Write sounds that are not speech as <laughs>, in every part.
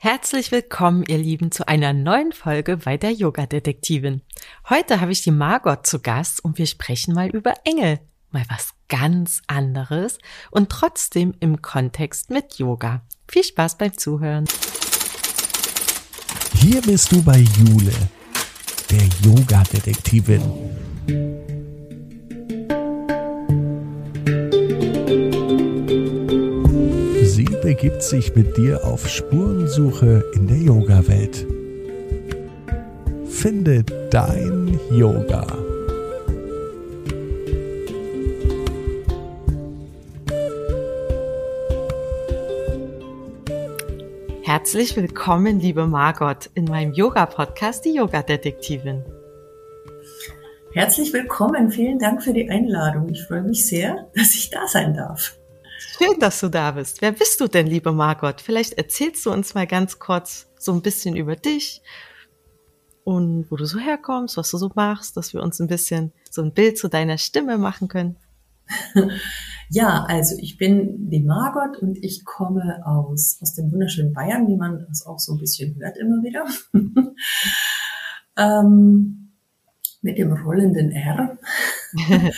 Herzlich willkommen, ihr Lieben, zu einer neuen Folge bei der Yoga-Detektivin. Heute habe ich die Margot zu Gast und wir sprechen mal über Engel. Mal was ganz anderes und trotzdem im Kontext mit Yoga. Viel Spaß beim Zuhören. Hier bist du bei Jule, der Yoga-Detektivin. Begibt sich mit dir auf Spurensuche in der Yoga-Welt. Finde dein Yoga. Herzlich willkommen, liebe Margot, in meinem Yoga-Podcast, die Yoga-Detektivin. Herzlich willkommen, vielen Dank für die Einladung. Ich freue mich sehr, dass ich da sein darf. Schön, dass du da bist. Wer bist du denn, liebe Margot? Vielleicht erzählst du uns mal ganz kurz so ein bisschen über dich und wo du so herkommst, was du so machst, dass wir uns ein bisschen so ein Bild zu deiner Stimme machen können. <laughs> Ja, also ich bin die Margot und ich komme aus, aus dem wunderschönen Bayern, wie man das auch so ein bisschen hört immer wieder. <laughs> ähm, mit dem rollenden R. <laughs>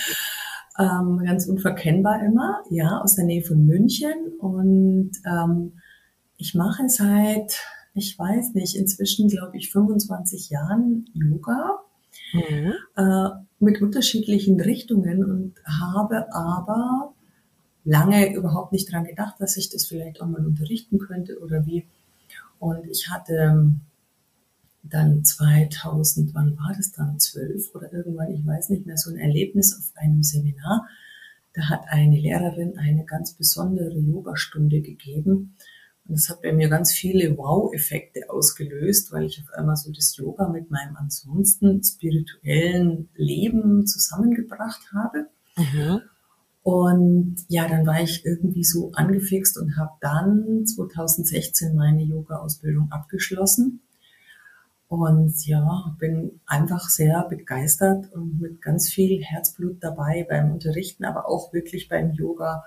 ähm, ganz unverkennbar immer, ja, aus der Nähe von München. Und ähm, ich mache seit, ich weiß nicht, inzwischen glaube ich 25 Jahren Yoga. Mhm. Äh, mit unterschiedlichen Richtungen und habe aber lange überhaupt nicht dran gedacht, dass ich das vielleicht auch mal unterrichten könnte oder wie. Und ich hatte ähm, dann 2000, wann war das dann, 12 oder irgendwann, ich weiß nicht mehr, so ein Erlebnis auf einem Seminar. Da hat eine Lehrerin eine ganz besondere Yogastunde gegeben. Und das hat bei mir ganz viele Wow-Effekte ausgelöst, weil ich auf einmal so das Yoga mit meinem ansonsten spirituellen Leben zusammengebracht habe. Mhm. Und ja, dann war ich irgendwie so angefixt und habe dann 2016 meine Yoga-Ausbildung abgeschlossen. Und ja, bin einfach sehr begeistert und mit ganz viel Herzblut dabei beim Unterrichten, aber auch wirklich beim Yoga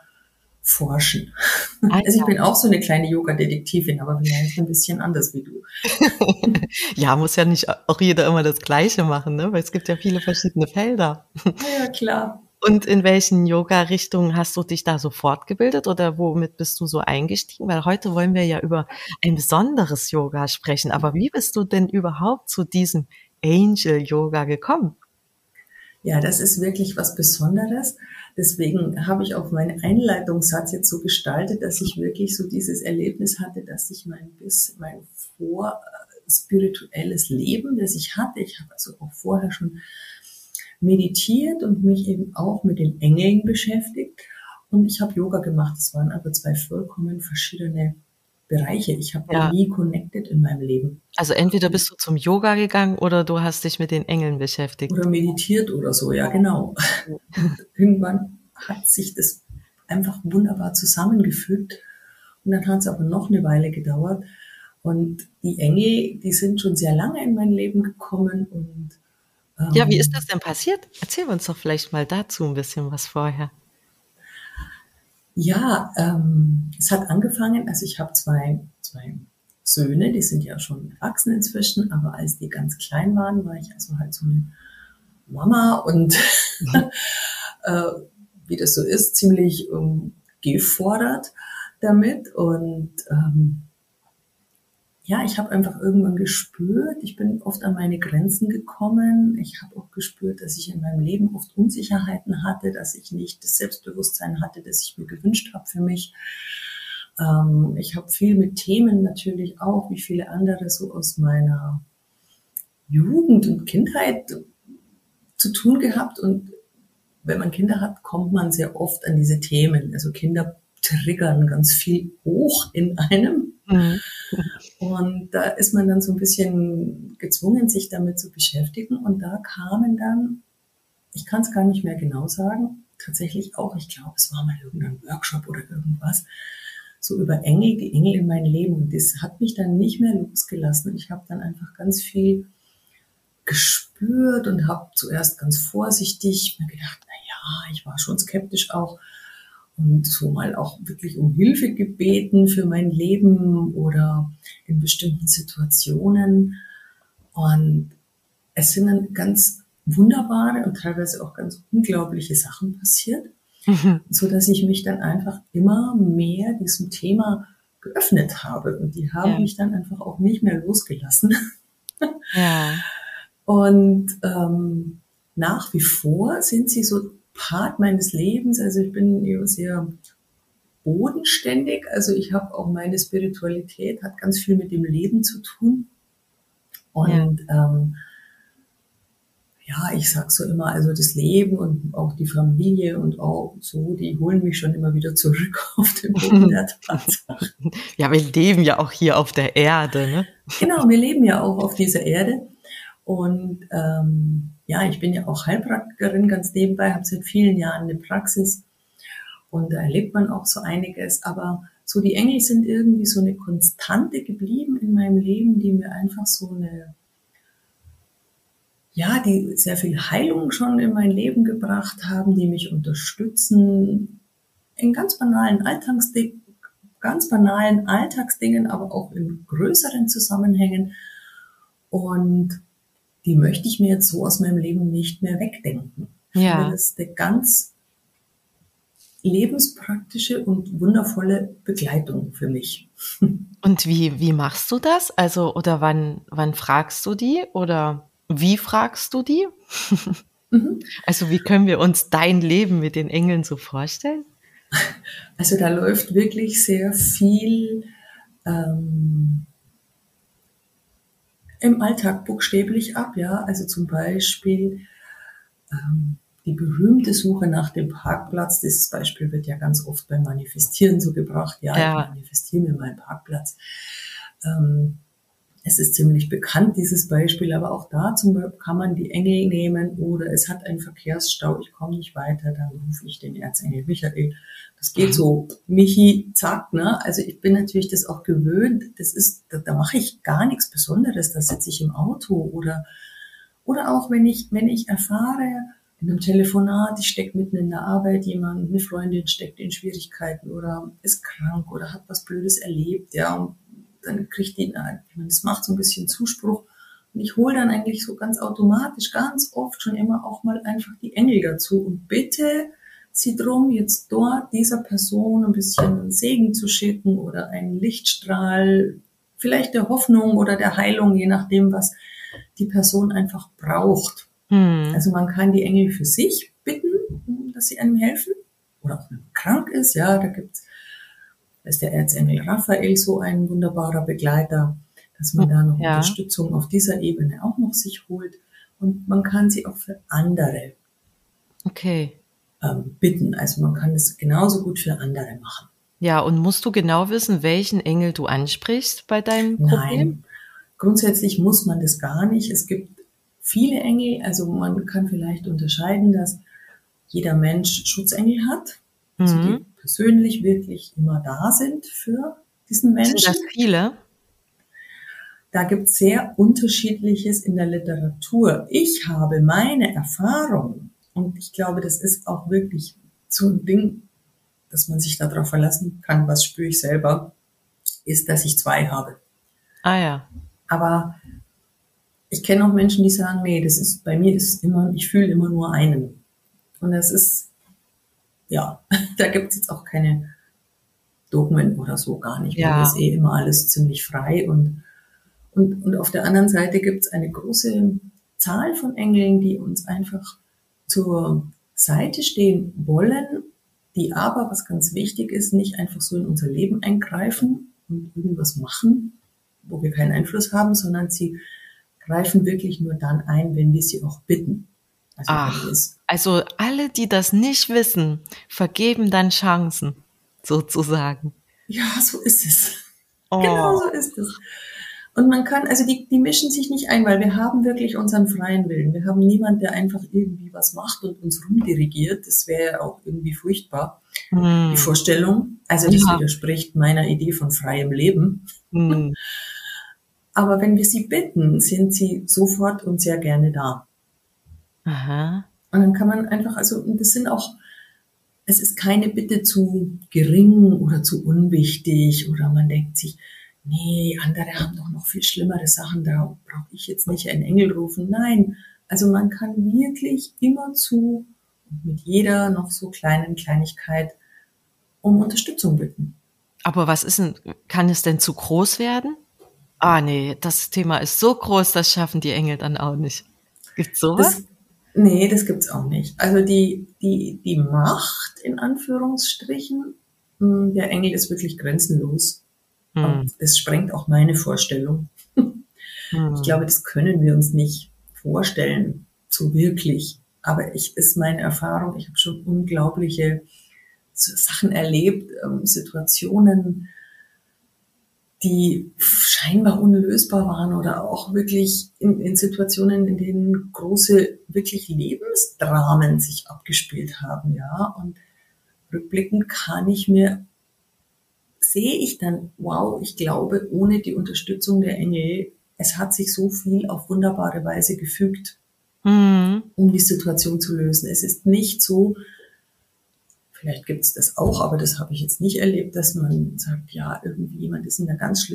forschen. Also, also ich bin auch so eine kleine Yoga-Detektivin, aber vielleicht ein bisschen anders wie du. <laughs> ja, muss ja nicht auch jeder immer das Gleiche machen, ne? weil es gibt ja viele verschiedene Felder. Ja, klar. Und in welchen Yoga-Richtungen hast du dich da so fortgebildet oder womit bist du so eingestiegen? Weil heute wollen wir ja über ein besonderes Yoga sprechen. Aber wie bist du denn überhaupt zu diesem Angel-Yoga gekommen? Ja, das ist wirklich was Besonderes. Deswegen habe ich auch meinen Einleitungssatz jetzt so gestaltet, dass ich wirklich so dieses Erlebnis hatte, dass ich mein bis mein vor spirituelles Leben, das ich hatte, ich habe also auch vorher schon meditiert und mich eben auch mit den Engeln beschäftigt. Und ich habe Yoga gemacht. Es waren aber zwei vollkommen verschiedene Bereiche. Ich habe ja. nie connected in meinem Leben. Also entweder bist du zum Yoga gegangen oder du hast dich mit den Engeln beschäftigt. Oder meditiert oder so, ja genau. <laughs> irgendwann hat sich das einfach wunderbar zusammengefügt. Und dann hat es aber noch eine Weile gedauert. Und die Engel, die sind schon sehr lange in mein Leben gekommen und ja, wie ist ähm. das denn passiert? Erzähl uns doch vielleicht mal dazu ein bisschen was vorher. Ja, ähm, es hat angefangen, also ich habe zwei, zwei Söhne, die sind ja schon erwachsen inzwischen, aber als die ganz klein waren, war ich also halt so eine Mama und mhm. <laughs> äh, wie das so ist, ziemlich ähm, gefordert damit und ähm, ja, ich habe einfach irgendwann gespürt, ich bin oft an meine Grenzen gekommen. Ich habe auch gespürt, dass ich in meinem Leben oft Unsicherheiten hatte, dass ich nicht das Selbstbewusstsein hatte, das ich mir gewünscht habe für mich. Ähm, ich habe viel mit Themen natürlich auch, wie viele andere, so aus meiner Jugend und Kindheit zu tun gehabt. Und wenn man Kinder hat, kommt man sehr oft an diese Themen. Also Kinder triggern ganz viel hoch in einem. Mhm. Und da ist man dann so ein bisschen gezwungen, sich damit zu beschäftigen. Und da kamen dann, ich kann es gar nicht mehr genau sagen, tatsächlich auch, ich glaube, es war mal irgendein Workshop oder irgendwas, so über Engel, die Engel in mein Leben. Und das hat mich dann nicht mehr losgelassen. Und ich habe dann einfach ganz viel gespürt und habe zuerst ganz vorsichtig mir gedacht, na ja, ich war schon skeptisch auch. Und so mal auch wirklich um Hilfe gebeten für mein Leben oder in bestimmten Situationen. Und es sind dann ganz wunderbare und teilweise auch ganz unglaubliche Sachen passiert, mhm. so dass ich mich dann einfach immer mehr diesem Thema geöffnet habe und die haben ja. mich dann einfach auch nicht mehr losgelassen. Ja. Und ähm, nach wie vor sind sie so Part meines Lebens. Also ich bin sehr bodenständig. Also ich habe auch meine Spiritualität, hat ganz viel mit dem Leben zu tun. Und ja. ähm, ja, ich sag so immer, also das Leben und auch die Familie und auch so, die holen mich schon immer wieder zurück <laughs> auf den Boden der <laughs> Tatsachen. Ja, wir leben ja auch hier auf der Erde, ne? Genau, wir leben ja auch auf dieser Erde. Und ähm, ja, ich bin ja auch Heilpraktikerin ganz nebenbei, habe seit vielen Jahren eine Praxis und da erlebt man auch so einiges. Aber so die Engel sind irgendwie so eine Konstante geblieben in meinem Leben, die mir einfach so eine, ja, die sehr viel Heilung schon in mein Leben gebracht haben, die mich unterstützen in ganz banalen Alltagsdingen, ganz banalen Alltagsdingen, aber auch in größeren Zusammenhängen. Und die möchte ich mir jetzt so aus meinem Leben nicht mehr wegdenken. Ja. Das ist eine ganz lebenspraktische und wundervolle Begleitung für mich. Und wie, wie machst du das? Also, oder wann, wann fragst du die? Oder wie fragst du die? Mhm. <laughs> Also, wie können wir uns dein Leben mit den Engeln so vorstellen? Also, da läuft wirklich sehr viel ähm, im Alltag buchstäblich ab, ja. Also zum Beispiel ähm, die berühmte Suche nach dem Parkplatz. Dieses Beispiel wird ja ganz oft beim Manifestieren so gebracht. Ja, ja. ich manifestiere mir meinen Parkplatz. Ähm, es ist ziemlich bekannt, dieses Beispiel, aber auch dazu kann man die Engel nehmen oder es hat einen Verkehrsstau, ich komme nicht weiter, dann rufe ich den Erzengel Michael. Das geht so, Michi, zack, ne? Also ich bin natürlich das auch gewöhnt, das ist, da, da mache ich gar nichts Besonderes, da sitze ich im Auto oder, oder auch wenn ich, wenn ich erfahre, in einem Telefonat, ich stecke mitten in der Arbeit, jemand, eine Freundin steckt in Schwierigkeiten oder ist krank oder hat was Blödes erlebt, ja, und dann kriegt die, das macht so ein bisschen Zuspruch. Und ich hole dann eigentlich so ganz automatisch, ganz oft schon immer auch mal einfach die Engel dazu und bitte sie drum, jetzt dort dieser Person ein bisschen Segen zu schicken oder einen Lichtstrahl, vielleicht der Hoffnung oder der Heilung, je nachdem, was die Person einfach braucht. Hm. Also man kann die Engel für sich bitten, dass sie einem helfen. Oder auch wenn man krank ist, ja, da gibt's ist der Erzengel Raphael so ein wunderbarer Begleiter, dass man da noch ja. Unterstützung auf dieser Ebene auch noch sich holt. Und man kann sie auch für andere okay. ähm, bitten. Also man kann es genauso gut für andere machen. Ja, und musst du genau wissen, welchen Engel du ansprichst bei deinem Problem? Nein, grundsätzlich muss man das gar nicht. Es gibt viele Engel, also man kann vielleicht unterscheiden, dass jeder Mensch Schutzengel hat. Also mhm. die persönlich wirklich immer da sind für diesen Menschen. Sind das viele? Da gibt es sehr unterschiedliches in der Literatur. Ich habe meine Erfahrung und ich glaube, das ist auch wirklich so ein Ding, dass man sich darauf verlassen kann, was spüre ich selber, ist, dass ich zwei habe. Ah ja. Aber ich kenne auch Menschen, die sagen, nee, das ist bei mir ist immer, ich fühle immer nur einen. Und das ist ja, <laughs> da gibt's jetzt auch keine Dogmen oder so gar nicht. Ja. Das ist eh immer alles ziemlich frei und, und, und auf der anderen Seite gibt's eine große Zahl von Engeln, die uns einfach zur Seite stehen wollen, die aber, was ganz wichtig ist, nicht einfach so in unser Leben eingreifen und irgendwas machen, wo wir keinen Einfluss haben, sondern sie greifen wirklich nur dann ein, wenn wir sie auch bitten. Also, Ach, also alle, die das nicht wissen, vergeben dann Chancen, sozusagen. Ja, so ist es. Oh. Genau so ist es. Und man kann, also die, die mischen sich nicht ein, weil wir haben wirklich unseren freien Willen. Wir haben niemand, der einfach irgendwie was macht und uns rumdirigiert. Das wäre auch irgendwie furchtbar. Hm. Die Vorstellung. Also das ja. widerspricht meiner Idee von freiem Leben. Hm. <laughs> Aber wenn wir sie bitten, sind sie sofort und sehr gerne da. Aha. Und dann kann man einfach, also das sind auch es ist keine Bitte zu gering oder zu unwichtig oder man denkt sich, nee, andere haben doch noch viel schlimmere Sachen, da brauche ich jetzt nicht einen Engel rufen. Nein, also man kann wirklich immer zu mit jeder noch so kleinen Kleinigkeit um Unterstützung bitten. Aber was ist denn, kann es denn zu groß werden? Ah, nee, das Thema ist so groß, das schaffen die Engel dann auch nicht. Gibt's sowas? Das, nee, das gibt's auch nicht. Also die, die, die Macht, in Anführungsstrichen, hm, der Engel ist wirklich grenzenlos. Hm. Das sprengt auch meine Vorstellung. Hm. Ich glaube, das können wir uns nicht vorstellen, so wirklich. Aber ich ist meine Erfahrung, ich habe schon unglaubliche Sachen erlebt, ähm, Situationen, die scheinbar unlösbar waren oder auch wirklich in, in, Situationen, in denen große, wirklich Lebensdramen sich abgespielt haben, ja. Und rückblickend kann ich mir, sehe ich dann, wow, ich glaube, ohne die Unterstützung der Engel, es hat sich so viel auf wunderbare Weise gefügt, mhm. um die Situation zu lösen. Es ist nicht so, Vielleicht gibt es das auch, aber das habe ich jetzt nicht erlebt, dass man sagt, ja, irgendwie jemand ist in einer ganz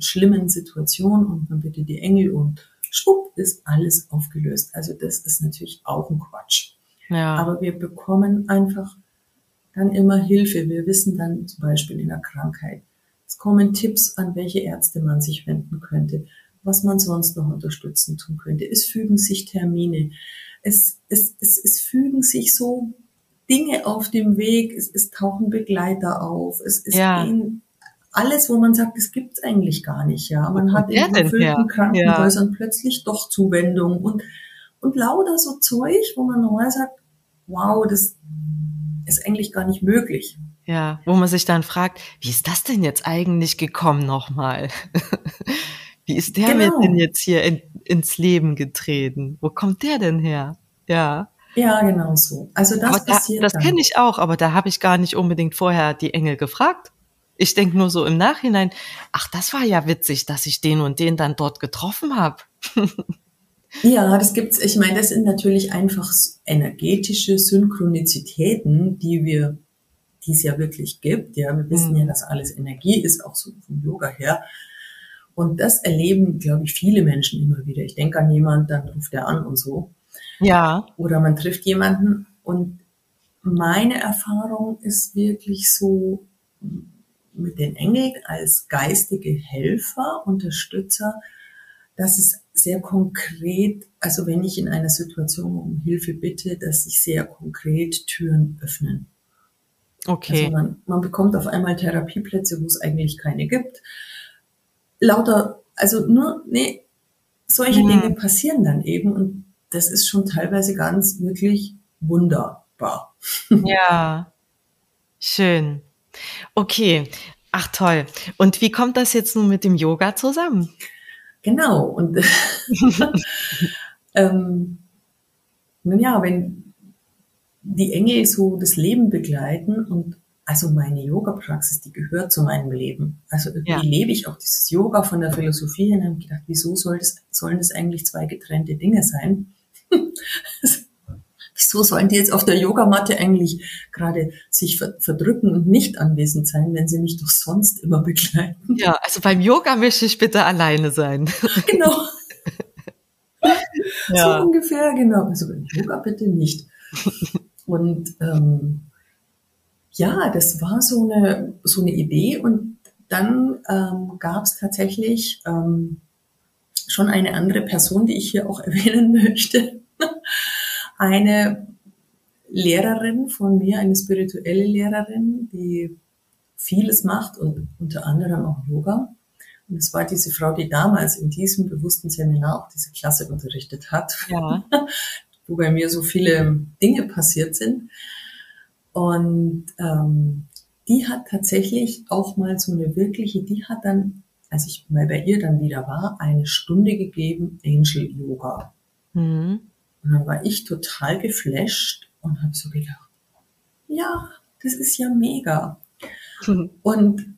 schlimmen Situation und man bittet die Engel und schwupp ist alles aufgelöst. Also das ist natürlich auch ein Quatsch. Ja. Aber wir bekommen einfach dann immer Hilfe. Wir wissen dann zum Beispiel in der Krankheit, es kommen Tipps, an welche Ärzte man sich wenden könnte, was man sonst noch unterstützen tun könnte. Es fügen sich Termine. Es, es, es, es fügen sich so Dinge auf dem Weg, es, es tauchen Begleiter auf, es ist ja. alles, wo man sagt, das gibt's eigentlich gar nicht, ja. Man hat in gefüllten Krankenhäusern ja. plötzlich doch Zuwendung und, und lauter so Zeug, wo man normal sagt, wow, das ist eigentlich gar nicht möglich. Ja, wo man sich dann fragt, wie ist das denn jetzt eigentlich gekommen nochmal? <laughs> wie ist der genau. denn jetzt hier in, ins Leben getreten? Wo kommt der denn her? Ja. Ja, genau so. Also das aber passiert. Da, das kenne ich auch, aber da habe ich gar nicht unbedingt vorher die Engel gefragt. Ich denke nur so im Nachhinein, ach, das war ja witzig, dass ich den und den dann dort getroffen habe. <laughs> ja, das gibt's. Ich meine, das sind natürlich einfach energetische Synchronizitäten, die wir, die es ja wirklich gibt. Ja, wir wissen mhm. ja, dass alles Energie ist, auch so vom Yoga her. Und das erleben, glaube ich, viele Menschen immer wieder. Ich denke an jemanden, dann ruft er an und so. Ja. Oder man trifft jemanden und meine Erfahrung ist wirklich so mit den Engeln als geistige Helfer, Unterstützer, dass es sehr konkret, also wenn ich in einer Situation um Hilfe bitte, dass sich sehr konkret Türen öffnen. Okay. Also man, man bekommt auf einmal Therapieplätze, wo es eigentlich keine gibt. Lauter, also nur, nee, solche hm. Dinge passieren dann eben und das ist schon teilweise ganz wirklich wunderbar. <laughs> Ja, schön. Okay, ach toll. Und wie kommt das jetzt nun mit dem Yoga zusammen? Genau. Und <laughs> ähm, nun ja, wenn die Engel so das Leben begleiten und also meine Yoga-Praxis, die gehört zu meinem Leben. Also irgendwie ja. lebe ich auch dieses Yoga von der Philosophie hin und habe gedacht, wieso soll das, sollen das eigentlich zwei getrennte Dinge sein? <laughs> Wieso sollen die jetzt auf der Yogamatte eigentlich gerade sich verdrücken und nicht anwesend sein, wenn sie mich doch sonst immer begleiten? Ja, also beim Yoga möchte ich bitte alleine sein. <laughs> Genau. <laughs> ja. So ungefähr, genau. Also beim Yoga bitte nicht. Und ähm, ja, das war so eine, so eine Idee und dann ähm, gab es tatsächlich ähm, schon eine andere Person, die ich hier auch erwähnen möchte. <laughs> eine Lehrerin von mir, eine spirituelle Lehrerin, die vieles macht und unter anderem auch Yoga. Und es war diese Frau, die damals in diesem bewussten Seminar auch diese Klasse unterrichtet hat, ja. <laughs> wo bei mir so viele Dinge passiert sind. Und ähm, die hat tatsächlich auch mal so eine wirkliche, die hat dann als ich mal bei ihr dann wieder war, eine Stunde gegeben, Angel Yoga. Mhm. Und dann war ich total geflasht und habe so gedacht, ja, das ist ja mega. Mhm. <laughs> Und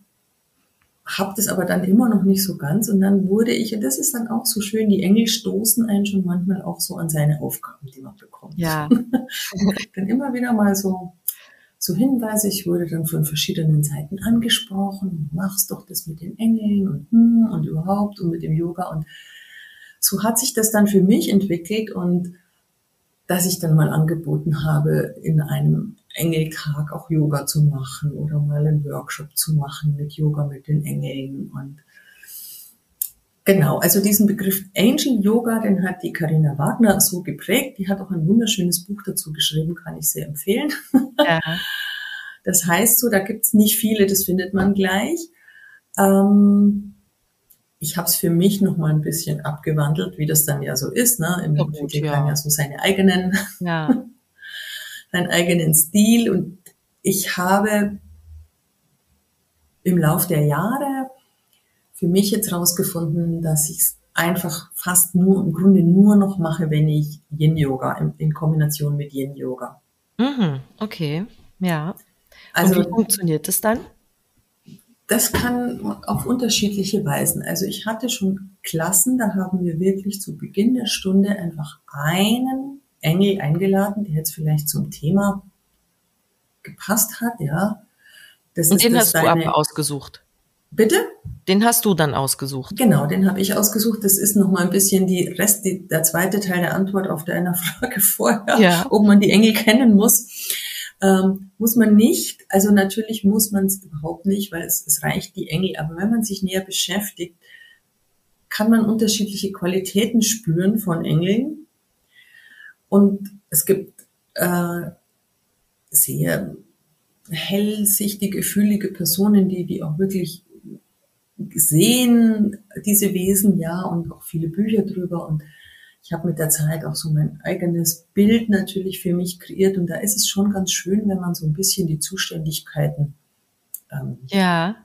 habe das aber dann immer noch nicht so ganz. Und dann wurde ich, und das ist dann auch so schön, die Engel stoßen einen schon manchmal auch so an seine Aufgaben, die man bekommt. Ja. <laughs> dann immer wieder mal so so Hinweise. Ich wurde dann von verschiedenen Seiten angesprochen. Machst doch das mit den Engeln und hm, und überhaupt und mit dem Yoga. Und so hat sich das dann für mich entwickelt und dass ich dann mal angeboten habe, in einem Engeltag auch Yoga zu machen oder mal einen Workshop zu machen mit Yoga mit den Engeln und Genau, also diesen Begriff Angel Yoga, den hat die Karina Wagner so geprägt. Die hat auch ein wunderschönes Buch dazu geschrieben, kann ich sehr empfehlen. Ja. Das heißt so, da gibt's nicht viele, das findet man gleich. Ähm, ich habe es für mich noch mal ein bisschen abgewandelt, wie das dann ja so ist. Ne? Im gut, ja. ja so seine eigenen, ja. <laughs> seinen eigenen Stil. Und ich habe im Lauf der Jahre für mich jetzt rausgefunden, dass ich es einfach fast nur, im Grunde nur noch mache, wenn ich Yin-Yoga in, in, Kombination mit Yin-Yoga. Mhm, okay, ja. Also, Und wie funktioniert das dann? Das kann auf unterschiedliche Weisen. Also ich hatte schon Klassen, da haben wir wirklich zu Beginn der Stunde einfach einen Engel eingeladen, der jetzt vielleicht zum Thema gepasst hat, ja. Das Und den hast du aber ausgesucht? Bitte? Den hast du dann ausgesucht. Genau, den habe ich ausgesucht. Das ist nochmal ein bisschen die Rest, die, der zweite Teil der Antwort auf deine <laughs> Frage vorher, ja. ob man die Engel kennen muss. Ähm, muss man nicht. Also natürlich muss man es überhaupt nicht, weil es, es reicht die Engel. Aber wenn man sich näher beschäftigt, kann man unterschiedliche Qualitäten spüren von Engeln. Und es gibt äh, sehr hellsichtige, fühlige Personen, die, die auch wirklich sehen diese Wesen, ja, und auch viele Bücher drüber. Und ich habe mit der Zeit auch so mein eigenes Bild natürlich für mich kreiert. Und da ist es schon ganz schön, wenn man so ein bisschen die Zuständigkeiten ähm, ja,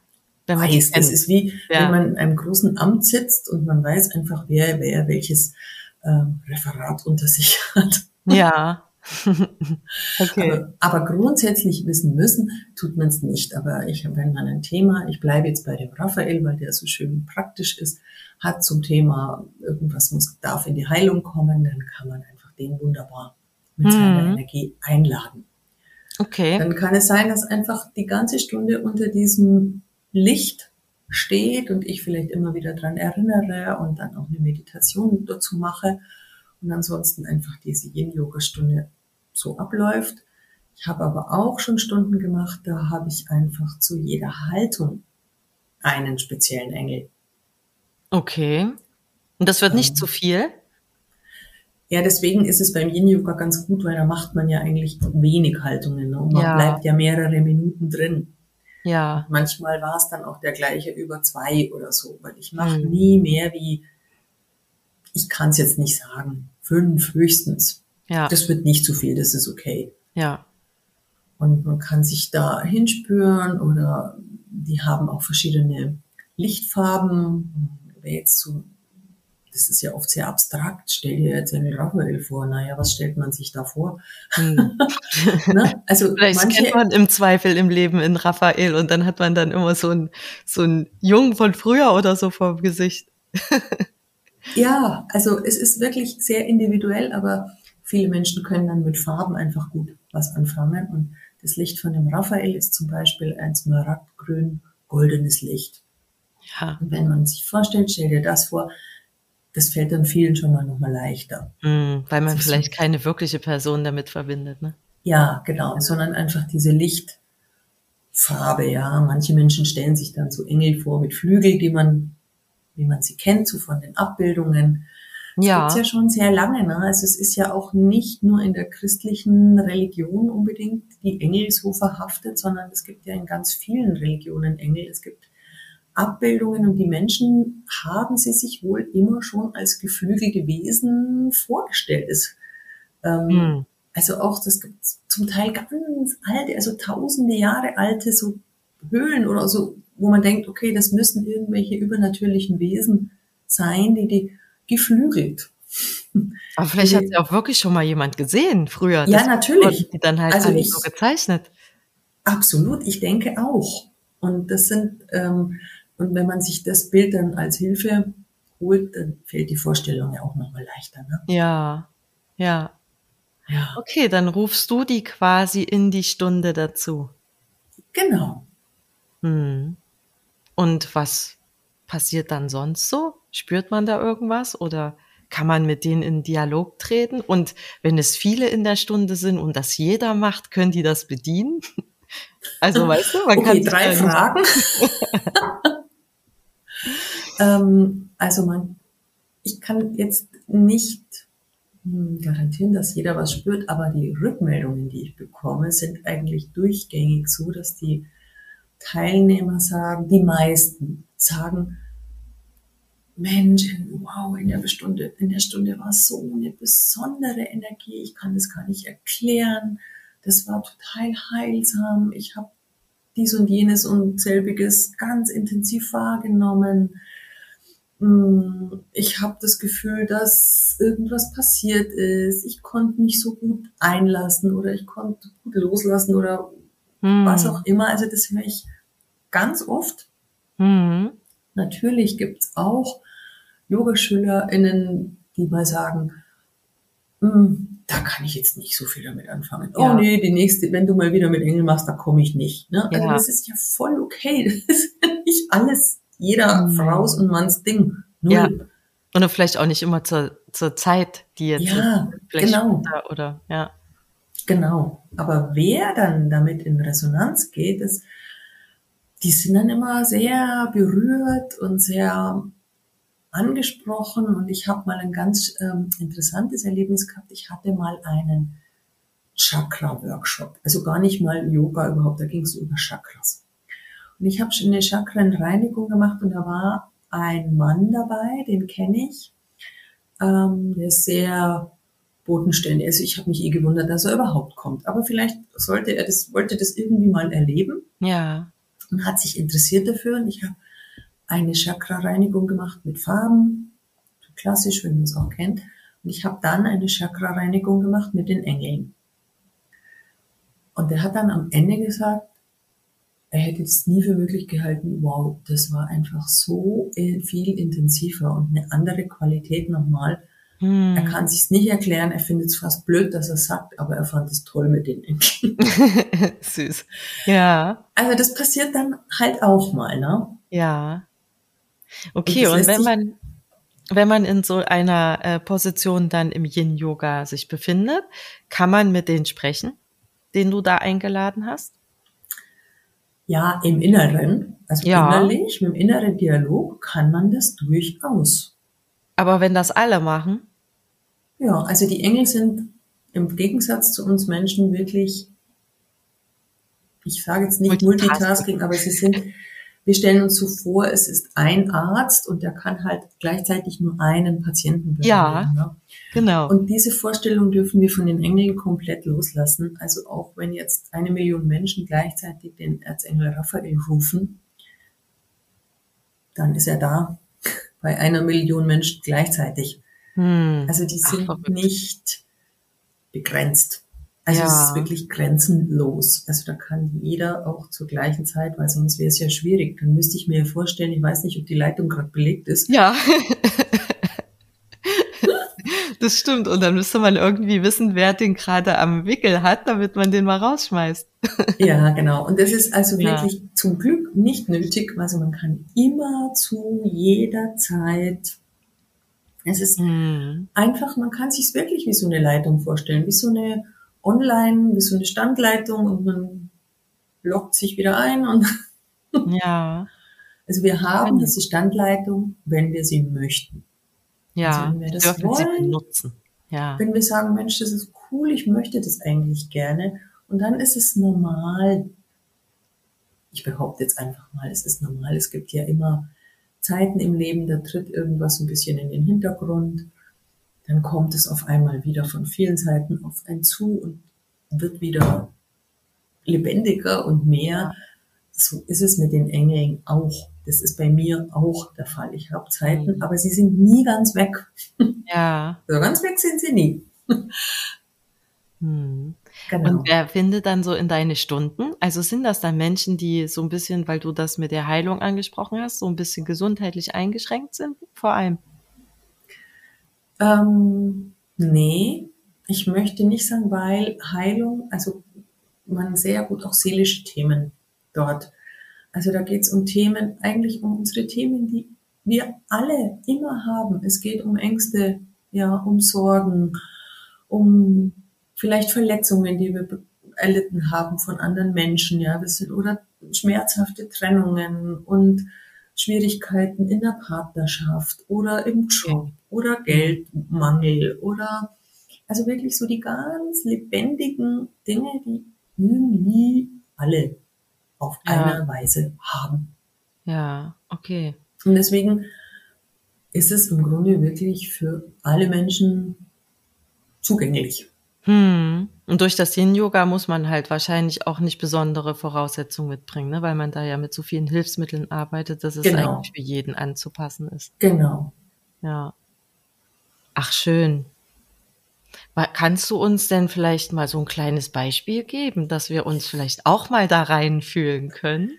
wenn man weiß. Das ist wie, ja. wenn man in einem großen Amt sitzt und man weiß einfach, wer, wer welches ähm, Referat unter sich hat. Ja, <laughs> <laughs> okay. Aber, aber, grundsätzlich wissen müssen, tut man es nicht. Aber ich habe, wenn man ein Thema, ich bleibe jetzt bei dem Raphael, weil der so schön praktisch ist, hat zum Thema, irgendwas muss, darf in die Heilung kommen, dann kann man einfach den wunderbar mit mhm. seiner Energie einladen. Okay. Dann kann es sein, dass einfach die ganze Stunde unter diesem Licht steht und ich vielleicht immer wieder dran erinnere und dann auch eine Meditation dazu mache und ansonsten einfach diese Yin-Yoga-Stunde so abläuft. Ich habe aber auch schon Stunden gemacht, da habe ich einfach zu jeder Haltung einen speziellen Engel. Okay. Und das wird nicht ähm, zu viel? Ja, deswegen ist es beim Yin Yoga ganz gut, weil da macht man ja eigentlich wenig Haltungen ne? und man ja. bleibt ja mehrere Minuten drin. Ja. Manchmal war es dann auch der gleiche über zwei oder so, weil ich mache mhm. nie mehr wie, ich kann es jetzt nicht sagen, fünf höchstens. Ja. Das wird nicht zu viel, das ist okay. Ja. Und man kann sich da hinspüren oder die haben auch verschiedene Lichtfarben. Wer jetzt so, das ist ja oft sehr abstrakt. Stell dir jetzt einen Raphael vor. Naja, was stellt man sich da vor? Hm. <laughs> ne? Also <laughs> Vielleicht manche, kennt man im Zweifel im Leben in Raphael und dann hat man dann immer so ein so ein Jungen von früher oder so vor dem Gesicht. <laughs> ja, also es ist wirklich sehr individuell, aber Viele Menschen können dann mit Farben einfach gut was anfangen. Und das Licht von dem Raphael ist zum Beispiel ein smaragdgrün goldenes Licht. Ja. Und wenn man sich vorstellt, stell dir das vor, das fällt dann vielen schon mal nochmal leichter. Mm, weil man vielleicht so, keine wirkliche Person damit verbindet, ne? Ja, genau, sondern einfach diese Lichtfarbe, ja. Manche Menschen stellen sich dann so Engel vor mit Flügel, die man, wie man sie kennt, so von den Abbildungen. Ja. Das gibt's ja schon sehr lange. Ne? Also es ist ja auch nicht nur in der christlichen Religion unbedingt die Engel so verhaftet, sondern es gibt ja in ganz vielen Religionen Engel. Es gibt Abbildungen und die Menschen haben sie sich wohl immer schon als geflügelte Wesen vorgestellt. Es, ähm, hm. Also auch, das gibt zum Teil ganz alte, also tausende Jahre alte so Höhlen oder so, wo man denkt, okay, das müssen irgendwelche übernatürlichen Wesen sein, die die geflügelt. Aber vielleicht hat sie auch wirklich schon mal jemand gesehen früher. Ja, natürlich. Die dann halt also ich, so gezeichnet. Absolut, ich denke auch. Und das sind, ähm, und wenn man sich das Bild dann als Hilfe holt, dann fällt die Vorstellung ja auch nochmal leichter. Ne? Ja, ja. Ja. Okay, dann rufst du die quasi in die Stunde dazu. Genau. Hm. Und was passiert dann sonst so? Spürt man da irgendwas oder kann man mit denen in Dialog treten? Und wenn es viele in der Stunde sind und das jeder macht, können die das bedienen? <laughs> Also weißt du, man okay, kann drei Fragen. <laughs> ähm, also man, ich kann jetzt nicht hm, garantieren, dass jeder was spürt, aber die Rückmeldungen, die ich bekomme, sind eigentlich durchgängig so, dass die Teilnehmer sagen, die meisten sagen, Mensch, wow, in der Stunde, in der Stunde war so eine besondere Energie, ich kann das gar nicht erklären. Das war total heilsam. Ich habe dies und jenes und selbiges ganz intensiv wahrgenommen. Mm, Ich habe das Gefühl, dass irgendwas passiert ist. Ich konnte mich so gut einlassen oder ich konnte gut loslassen oder Hm. was auch immer. Also das höre ich ganz oft. Hm. Natürlich gibt's auch YogaschülerInnen, die mal sagen, "Hm, da kann ich jetzt nicht so viel damit anfangen. Ja. Oh nee, die nächste, wenn du mal wieder mit Engel machst, da komme ich nicht. Ne? Also Ja. das ist ja voll okay. <laughs> Das ist nicht alles jeder Mhm. Frau's und Manns Ding. Null. Ja. Oder vielleicht auch nicht immer zur, zur Zeit, die jetzt Ja. Vielleicht genau. später Oder, ja. Genau. Aber wer dann damit in Resonanz geht, ist, die sind dann immer sehr berührt und sehr angesprochen. Und ich habe mal ein ganz ähm, interessantes Erlebnis gehabt. Ich hatte mal einen Chakra-Workshop. Also gar nicht mal Yoga überhaupt, da ging es über Chakras. Und ich habe schon eine Chakrenreinigung gemacht und da war ein Mann dabei, den kenne ich. Ähm, der ist sehr bodenständig. Also ich habe mich eh gewundert, dass er überhaupt kommt. Aber vielleicht sollte er das, wollte das irgendwie mal erleben Ja. und hat sich interessiert dafür. Und ich habe eine Chakra-Reinigung gemacht mit Farben, klassisch, wenn man es auch kennt. Und ich habe dann eine Chakra-Reinigung gemacht mit den Engeln. Und er hat dann am Ende gesagt, er hätte es nie für möglich gehalten, wow, das war einfach so äh, viel intensiver und eine andere Qualität nochmal. Hm. Er kann sich's nicht erklären, er findet es fast blöd, dass er sagt, aber er fand es toll mit den Engeln. <laughs> Süß. Ja, Also das passiert dann halt auch mal, ne? ja. Okay, und, lässt wenn man, wenn man in so einer äh, Position dann im Yin-Yoga sich befindet, kann man mit denen sprechen, den du da eingeladen hast? Ja, im Inneren, also Ja. innerlich, mit dem inneren Dialog kann man das durchaus. Aber wenn das alle machen, Ja, also die Engel sind im Gegensatz zu uns Menschen wirklich, ich sage jetzt nicht Multitasking. Multitasking, aber sie sind, wir stellen uns so vor, es ist ein Arzt und der kann halt gleichzeitig nur einen Patienten Ja. behandeln. Ne? genau. Und diese Vorstellung dürfen wir von den Engeln komplett loslassen. Also auch wenn jetzt eine Million Menschen gleichzeitig den Erzengel Raphael rufen, dann ist er da <laughs> bei einer Million Menschen gleichzeitig. hm. Also die Ach, sind verrückt. nicht begrenzt. Also es Ja. ist wirklich grenzenlos. Also da kann jeder auch zur gleichen Zeit, weil sonst wäre es ja schwierig. Dann müsste ich mir vorstellen, ich weiß nicht, ob die Leitung gerade belegt ist. Ja. <laughs> Das stimmt. Und dann müsste man irgendwie wissen, wer den gerade am Wickel hat, damit man den mal rausschmeißt. <laughs> Ja, genau. Und das ist also Ja. wirklich zum Glück nicht nötig. Also man kann immer zu jeder Zeit. Es ist Hm. einfach, man kann sich wirklich wie so eine Leitung vorstellen, wie so eine Online, wie so eine Standleitung und man lockt sich wieder ein und <laughs> Ja. also wir haben diese Standleitung, wenn wir sie möchten. Ja. Also wenn wir das dürfen sie wollen, benutzen. Ja. Wenn wir sagen, Mensch, das ist cool, ich möchte das eigentlich gerne und dann ist es normal. Ich behaupte jetzt einfach mal, es ist normal. Es gibt ja immer Zeiten im Leben, da tritt irgendwas ein bisschen in den Hintergrund. Dann kommt es auf einmal wieder von vielen Seiten auf einen zu und wird wieder lebendiger und mehr. So ist es mit den Engeln auch. Das ist bei mir auch der Fall. Ich habe Zeiten, Mhm. aber sie sind nie ganz weg. <laughs> Ja. So ganz weg sind sie nie. <laughs> Hm. Genau. Und wer findet dann so in deine Stunden? Also sind das dann Menschen, die so ein bisschen, weil du das mit der Heilung angesprochen hast, so ein bisschen gesundheitlich eingeschränkt sind, vor allem? Ähm, nee, ich möchte nicht sagen, weil Heilung, also man sehr gut auch seelische Themen dort. Also da geht es um Themen, eigentlich um unsere Themen, die wir alle immer haben. Es geht um Ängste, ja, um Sorgen, um vielleicht Verletzungen, die wir erlitten haben von anderen Menschen, ja, das sind, oder schmerzhafte Trennungen und Schwierigkeiten in der Partnerschaft oder im Job oder Geldmangel oder also wirklich so die ganz lebendigen Dinge, die irgendwie alle auf ja. eine Weise haben. Ja, okay. Und deswegen ist es im Grunde wirklich für alle Menschen zugänglich. Hm. Und durch das Yin-Yoga muss man halt wahrscheinlich auch nicht besondere Voraussetzungen mitbringen, ne? weil man da ja mit so vielen Hilfsmitteln arbeitet, dass es genau. eigentlich für jeden anzupassen ist. Genau. Ja. Ach, schön. Kannst du uns denn vielleicht mal so ein kleines Beispiel geben, dass wir uns vielleicht auch mal da reinfühlen können?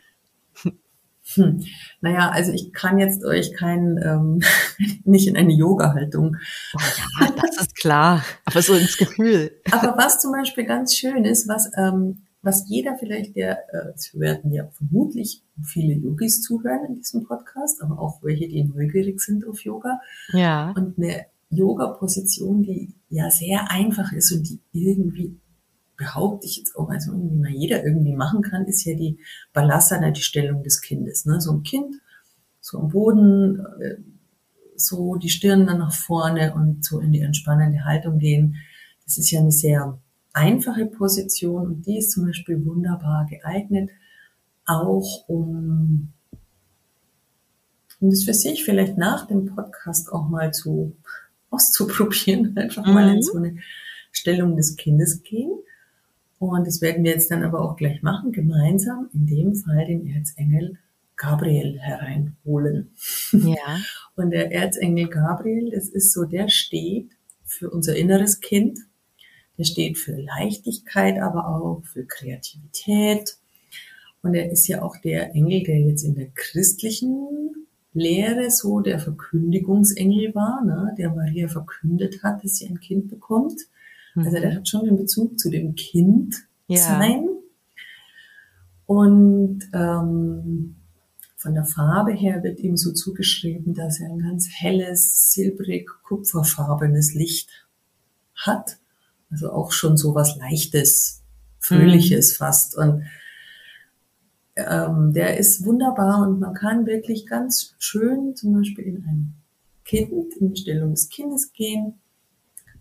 Hm. Naja, also ich kann jetzt euch kein, ähm, <laughs> nicht in eine Yoga-Haltung. Oh ja, das ist klar, aber so ins Gefühl. Aber was zum Beispiel ganz schön ist, was, ähm, was jeder vielleicht, der, äh, es werden ja vermutlich viele Yogis zuhören in diesem Podcast, aber auch welche, die neugierig sind auf Yoga. Ja. Und eine Yoga-Position, die ja sehr einfach ist und die irgendwie behaupte ich jetzt auch, also irgendwie mal jeder irgendwie machen kann, ist ja die Balasana, die Stellung des Kindes. Ne? So ein Kind, so am Boden, äh, so die Stirn dann nach vorne und so in die entspannende Haltung gehen. Das ist ja eine sehr einfache Position und die ist zum Beispiel wunderbar geeignet, auch um, um das für sich vielleicht nach dem Podcast auch mal zu auszuprobieren, <laughs> einfach mhm. mal in so eine Stellung des Kindes gehen. Und das werden wir jetzt dann aber auch gleich machen, gemeinsam, in dem Fall den Erzengel Gabriel hereinholen. Ja. <laughs> Und der Erzengel Gabriel, das ist so, der steht für unser inneres Kind. Der steht für Leichtigkeit, aber auch für Kreativität. Und er ist ja auch der Engel, der jetzt in der christlichen Lehre so der Verkündigungsengel war, ne, der Maria verkündet hat, dass sie ein Kind bekommt. Also der mhm. hat schon den Bezug zu dem Kind ja. sein. Und ähm, von der Farbe her wird ihm so zugeschrieben, dass er ein ganz helles, silbrig, kupferfarbenes Licht hat. Also auch schon so was Leichtes, Fröhliches mhm. fast. Und ähm, der ist wunderbar und man kann wirklich ganz schön zum Beispiel in ein Kind, in die Stellung des Kindes gehen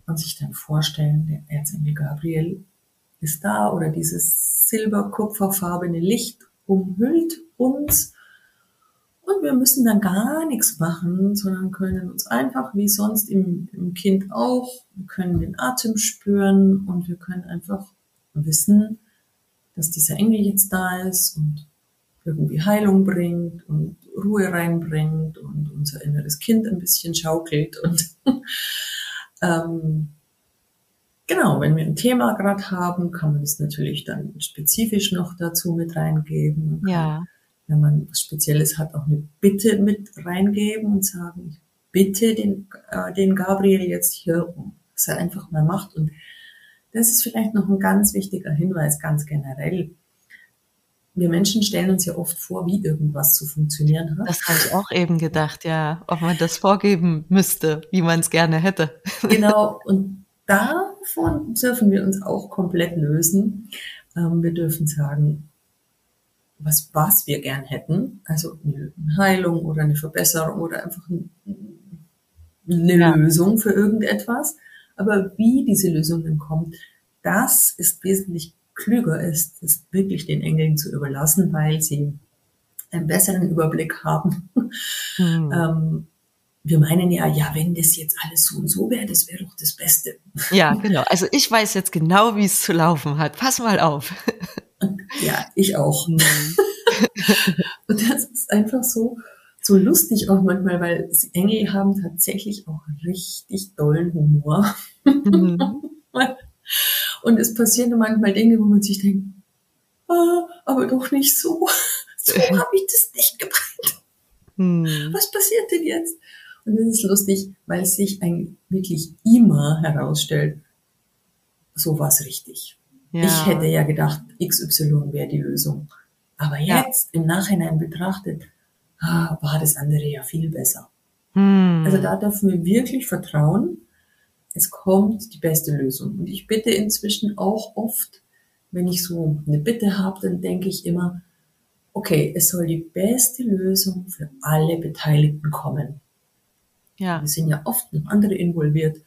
und sich dann vorstellen, der Erzengel Gabriel ist da oder dieses silber-kupferfarbene Licht umhüllt uns. Und wir müssen dann gar nichts machen, sondern können uns einfach wie sonst im, im Kind auch, wir können den Atem spüren und wir können einfach wissen, dass dieser Engel jetzt da ist und irgendwie Heilung bringt und Ruhe reinbringt und unser inneres Kind ein bisschen schaukelt und <laughs> ähm, genau, wenn wir ein Thema gerade haben, kann man es natürlich dann spezifisch noch dazu mit reingeben. Ja. Wenn man was Spezielles hat, auch eine Bitte mit reingeben und sagen, ich bitte den, äh, den Gabriel jetzt hier, dass er einfach mal macht. Und das ist vielleicht noch ein ganz wichtiger Hinweis, ganz generell wir Menschen stellen uns ja oft vor, wie irgendwas zu funktionieren hat. Das habe ich auch eben gedacht, ja, ob man das vorgeben müsste, wie man es gerne hätte. Genau, <laughs> und davon dürfen wir uns auch komplett lösen. Ähm, wir dürfen sagen, was, was wir gern hätten, also eine Heilung oder eine Verbesserung oder einfach eine ja. Lösung für irgendetwas. Aber wie diese Lösung dann kommt, das ist wesentlich klüger ist, ist wirklich den Engeln zu überlassen, weil sie einen besseren Überblick haben. Hm. <laughs> ähm, wir meinen ja, ja, wenn das jetzt alles so und so wäre, das wäre doch das Beste. Ja, <laughs> genau. Also ich weiß jetzt genau, wie es zu laufen hat. Pass mal auf. Ja, ich auch. Hm. <laughs> und das ist einfach so, so lustig auch manchmal, weil Engel haben tatsächlich auch richtig dollen Humor. Mhm. Und es passieren manchmal Dinge, wo man sich denkt, ah, aber doch nicht so. <laughs> So habe ich das nicht gemeint. Hm. Was passiert denn jetzt? Und das ist lustig, weil es sich ein, wirklich immer herausstellt, so war es richtig. Ja. Ich hätte ja gedacht, XY wäre die Lösung. Aber Ja. jetzt im Nachhinein betrachtet, ah, war das andere ja viel besser. Hm. Also da dürfen wir wirklich vertrauen, es kommt die beste Lösung. Und ich bitte inzwischen auch oft, wenn ich so eine Bitte habe, dann denke ich immer, okay, es soll die beste Lösung für alle Beteiligten kommen. ja. Wir sind ja oft noch andere involviert.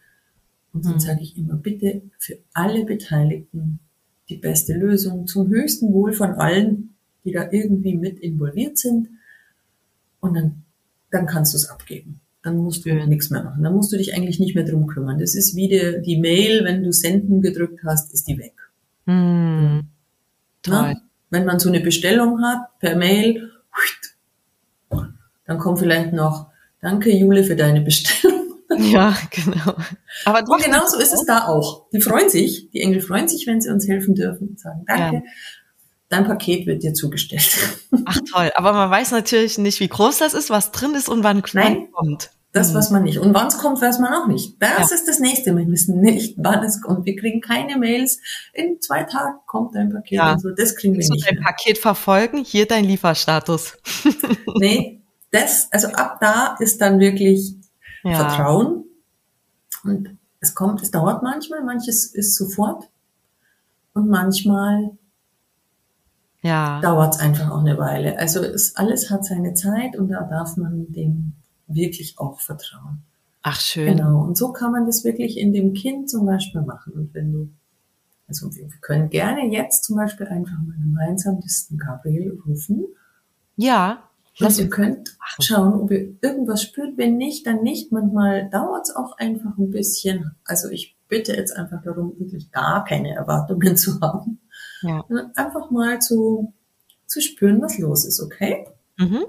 Und dann Hm. sage ich immer, bitte für alle Beteiligten die beste Lösung zum höchsten Wohl von allen, die da irgendwie mit involviert sind. Und dann, dann kannst du es abgeben. Dann musst du Schön. nichts mehr machen. Dann musst du dich eigentlich nicht mehr drum kümmern. Das ist wie die, die Mail, wenn du Senden gedrückt hast, ist die weg. Hm. Toll. Na? Wenn man so eine Bestellung hat per Mail, dann kommt vielleicht noch, danke Jule für deine Bestellung. <laughs> Ja, genau. Aber Und trotzdem- genauso ist es da auch. Die freuen sich, die Engel freuen sich, wenn sie uns helfen dürfen und sagen, danke, dein Paket wird dir zugestellt. <laughs> Ach toll, aber man weiß natürlich nicht, wie groß das ist, was drin ist und wann Nein. kommt. Das Hm. weiß man nicht. Und wann es kommt, weiß man auch nicht. Das Ja. ist das Nächste. Wir wissen nicht, wann es kommt. Wir kriegen keine Mails. In zwei Tagen kommt dein Paket Ja. und so. Das kriegen wir Willst du nicht dein mehr. Paket verfolgen? Hier dein Lieferstatus. <laughs> Nee, das, also ab da ist dann wirklich Ja. Vertrauen. Und es kommt, es dauert manchmal, manches ist sofort. Und manchmal Ja. dauert es einfach auch eine Weile. Also es, alles hat seine Zeit und da darf man dem wirklich auch vertrauen. Ach schön. Genau. Und so kann man das wirklich in dem Kind zum Beispiel machen. Und wenn du, also wir können gerne jetzt zum Beispiel einfach mal gemeinsam das Gabriel rufen. Ja. Lass ihr könnt schauen, ob ihr irgendwas spürt. Wenn nicht, dann nicht. Manchmal dauert es auch einfach ein bisschen. Also ich bitte jetzt einfach darum, wirklich gar keine Erwartungen <laughs> zu haben. Ja. Sondern Einfach mal zu, zu spüren, was los ist, okay? Mhm.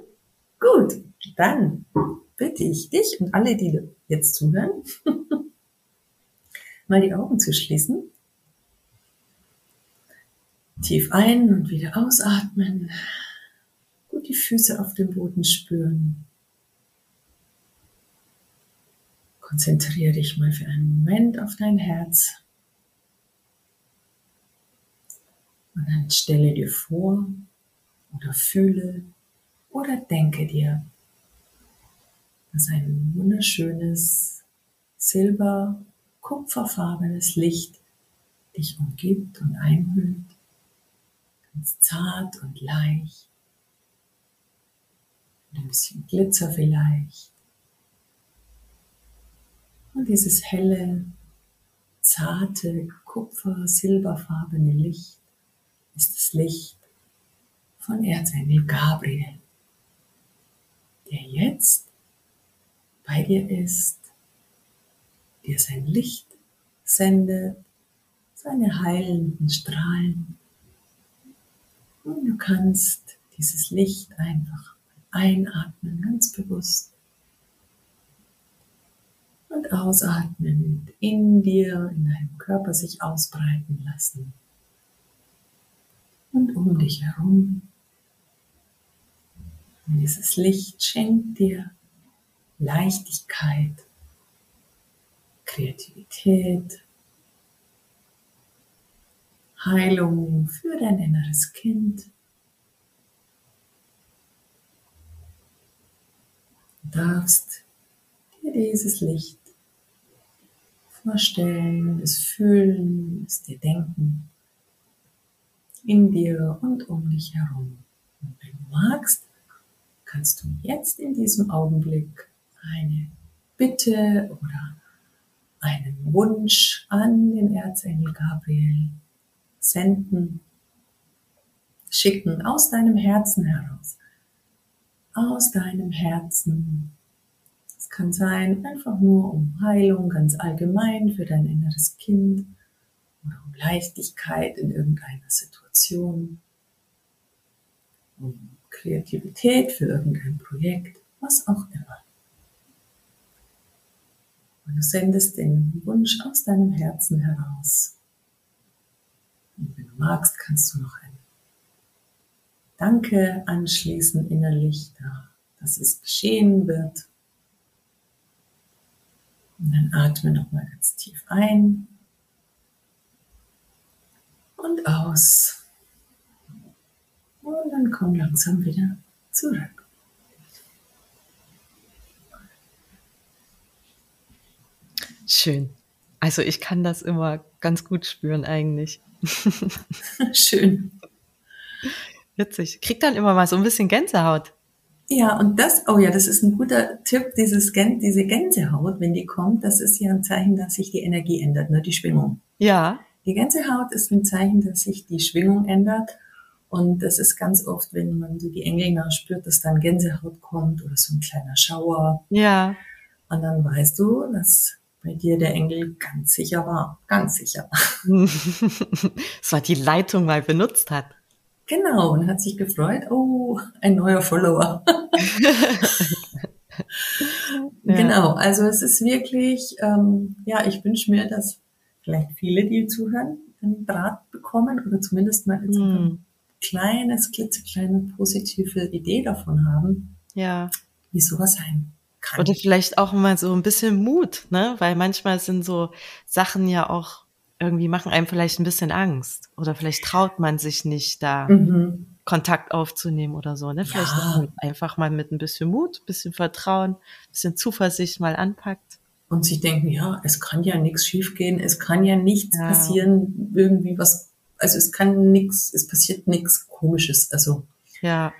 Gut, dann bitte ich dich und alle, die jetzt zuhören, <laughs> mal die Augen zu schließen. Tief ein und wieder ausatmen. Gut die Füße auf dem Boden spüren. Konzentriere dich mal für einen Moment auf dein Herz. Und dann stelle dir vor oder fühle oder denke dir, dass ein wunderschönes silber-kupferfarbenes Licht dich umgibt und einhüllt, ganz zart und leicht, mit ein bisschen Glitzer vielleicht. Und dieses helle, zarte, kupfer-silberfarbene Licht ist das Licht von Erzengel Gabriel, der jetzt bei dir ist, dir sein Licht sendet, seine heilenden Strahlen. Und du kannst dieses Licht einfach einatmen, ganz bewusst. Und ausatmen, in dir, in deinem Körper sich ausbreiten lassen. Und um dich herum. Und dieses Licht schenkt dir Leichtigkeit, Kreativität, Heilung für dein inneres Kind. Du darfst dir dieses Licht vorstellen, es fühlen, es dir denken, in dir und um dich herum. Und wenn du magst, kannst du jetzt in diesem Augenblick eine Bitte oder einen Wunsch an den Erzengel Gabriel senden, schicken aus deinem Herzen heraus. Aus deinem Herzen. Es kann sein, einfach nur um Heilung ganz allgemein für dein inneres Kind oder um Leichtigkeit in irgendeiner Situation, um Kreativität für irgendein Projekt, was auch immer. Und du sendest den Wunsch aus deinem Herzen heraus. Und wenn du magst, kannst du noch ein Danke anschließen innerlich, da, dass es geschehen wird. Und dann atme nochmal ganz tief ein und aus. Und dann komm langsam wieder zurück. Schön. Also ich kann das immer ganz gut spüren eigentlich. <laughs> Schön. Witzig. Krieg dann immer mal so ein bisschen Gänsehaut. Ja, und das, oh ja, das ist ein guter Tipp, dieses, diese Gänsehaut, wenn die kommt, das ist ja ein Zeichen, dass sich die Energie ändert, ne, die Schwingung. Ja. Die Gänsehaut ist ein Zeichen, dass sich die Schwingung ändert. Und das ist ganz oft, wenn man so die Engel nachspürt, dass dann Gänsehaut kommt oder so ein kleiner Schauer. Ja. Und dann weißt du, dass bei dir der Engel ganz sicher war. Ganz sicher. <laughs> das war die Leitung mal benutzt hat. Genau, und hat sich gefreut, oh, ein neuer Follower. <laughs> ja. Genau, also es ist wirklich, ähm, ja, ich wünsche mir, dass vielleicht viele, die zuhören, einen Draht bekommen oder zumindest mal mm. Ein kleines, klitzekleine positive Idee davon haben, ja. wie sowas sein kann. Oder vielleicht auch mal so ein bisschen Mut, ne? Weil manchmal sind so Sachen ja auch irgendwie machen einem vielleicht ein bisschen Angst. Oder vielleicht traut man sich nicht, da mhm. Kontakt aufzunehmen oder so. Ne? Vielleicht ja. einfach mal mit ein bisschen Mut, bisschen Vertrauen, bisschen Zuversicht mal anpackt. Und sich denken, ja, es kann ja nichts schiefgehen, es kann ja nichts ja. passieren, irgendwie was, also es kann nichts, es passiert nichts Komisches. Also ja.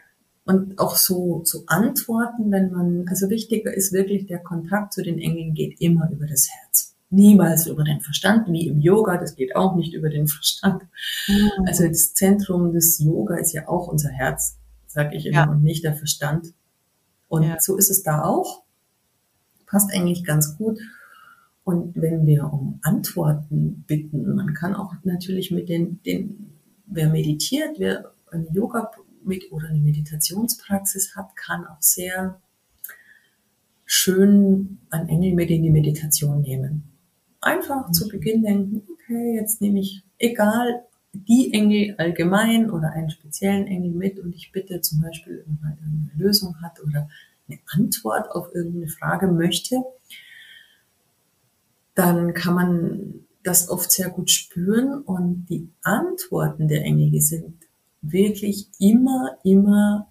Und auch so, so Antworten, wenn man, also wichtiger ist wirklich, der Kontakt zu den Engeln geht immer über das Herz. Niemals über den Verstand, wie im Yoga, das geht auch nicht über den Verstand. Mhm. Also das Zentrum des Yoga ist ja auch unser Herz, sage ich immer, ja. und nicht der Verstand. Und ja. so ist es da auch. Passt eigentlich ganz gut. Und wenn wir um Antworten bitten, man kann auch natürlich mit den, den wer meditiert, wer eine Yoga mit oder eine Meditationspraxis hat, kann auch sehr schön ein Engel mit in die Meditation nehmen. Einfach mhm. zu Beginn denken, okay, jetzt nehme ich, egal, die Engel allgemein oder einen speziellen Engel mit und ich bitte zum Beispiel, wenn man eine Lösung hat oder eine Antwort auf irgendeine Frage möchte, dann kann man das oft sehr gut spüren und die Antworten der Engel, die sind wirklich immer, immer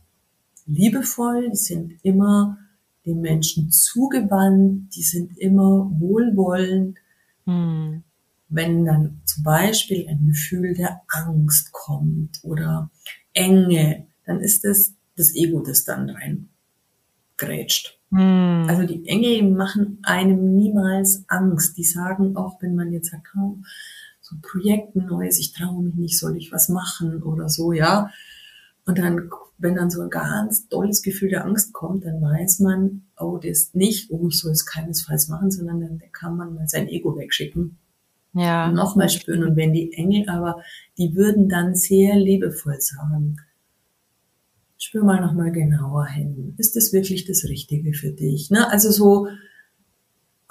liebevoll, die sind immer den Menschen zugewandt, die sind immer wohlwollend. Hm. Wenn dann zum Beispiel ein Gefühl der Angst kommt oder Enge, dann ist es das Ego, das dann rein grätscht. Hm. Also die Engel machen einem niemals Angst. Die sagen auch, wenn man jetzt sagt, oh, so ein Projekt Neues, ich traue mich nicht, soll ich was machen oder so, ja. Und dann, wenn dann so ein ganz tolles Gefühl der Angst kommt, dann weiß man, oh, das ist nicht, oh, ich soll es keinesfalls machen, sondern dann kann man mal sein Ego wegschicken. Ja. Nochmal spüren. Und wenn die Engel aber, die würden dann sehr liebevoll sagen, spür mal nochmal genauer hin. Ist das wirklich das Richtige für dich? Ne? Also so,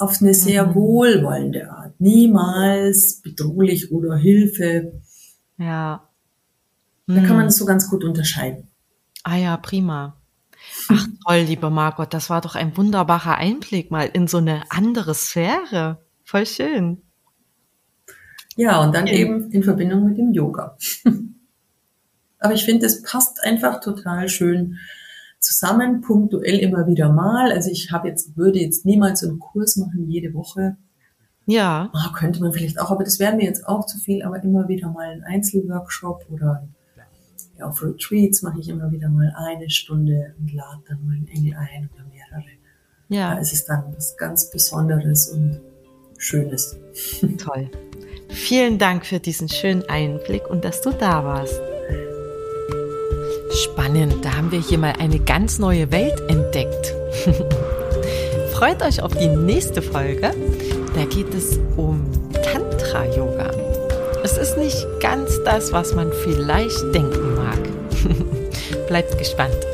auf eine sehr mhm. wohlwollende Art. Niemals bedrohlich oder Hilfe. Ja. Mhm. Da kann man mhm. das so ganz gut unterscheiden. Ah ja, prima. Ach toll, liebe Margot, das war doch ein wunderbarer Einblick mal in so eine andere Sphäre. Voll schön. Ja, und dann eben in Verbindung mit dem Yoga. <laughs> Aber ich finde, es passt einfach total schön zusammen, punktuell immer wieder mal. Also ich habe jetzt, würde jetzt niemals so einen Kurs machen, jede Woche. Ja. Oh, könnte man vielleicht auch, aber das wäre mir jetzt auch zu viel, aber immer wieder mal ein Einzelworkshop oder ja, auf Retreats mache ich immer wieder mal eine Stunde und lade dann mal einen Engel ein oder mehrere. Ja. Da ist es dann was ganz Besonderes und Schönes. <laughs> Toll. Vielen Dank für diesen schönen Einblick und dass du da warst. Spannend, da haben wir hier mal eine ganz neue Welt entdeckt. <laughs> Freut euch auf die nächste Folge. Da geht es um Tantra-Yoga. Es ist nicht ganz das, was man vielleicht denken mag. <laughs> Bleibt gespannt.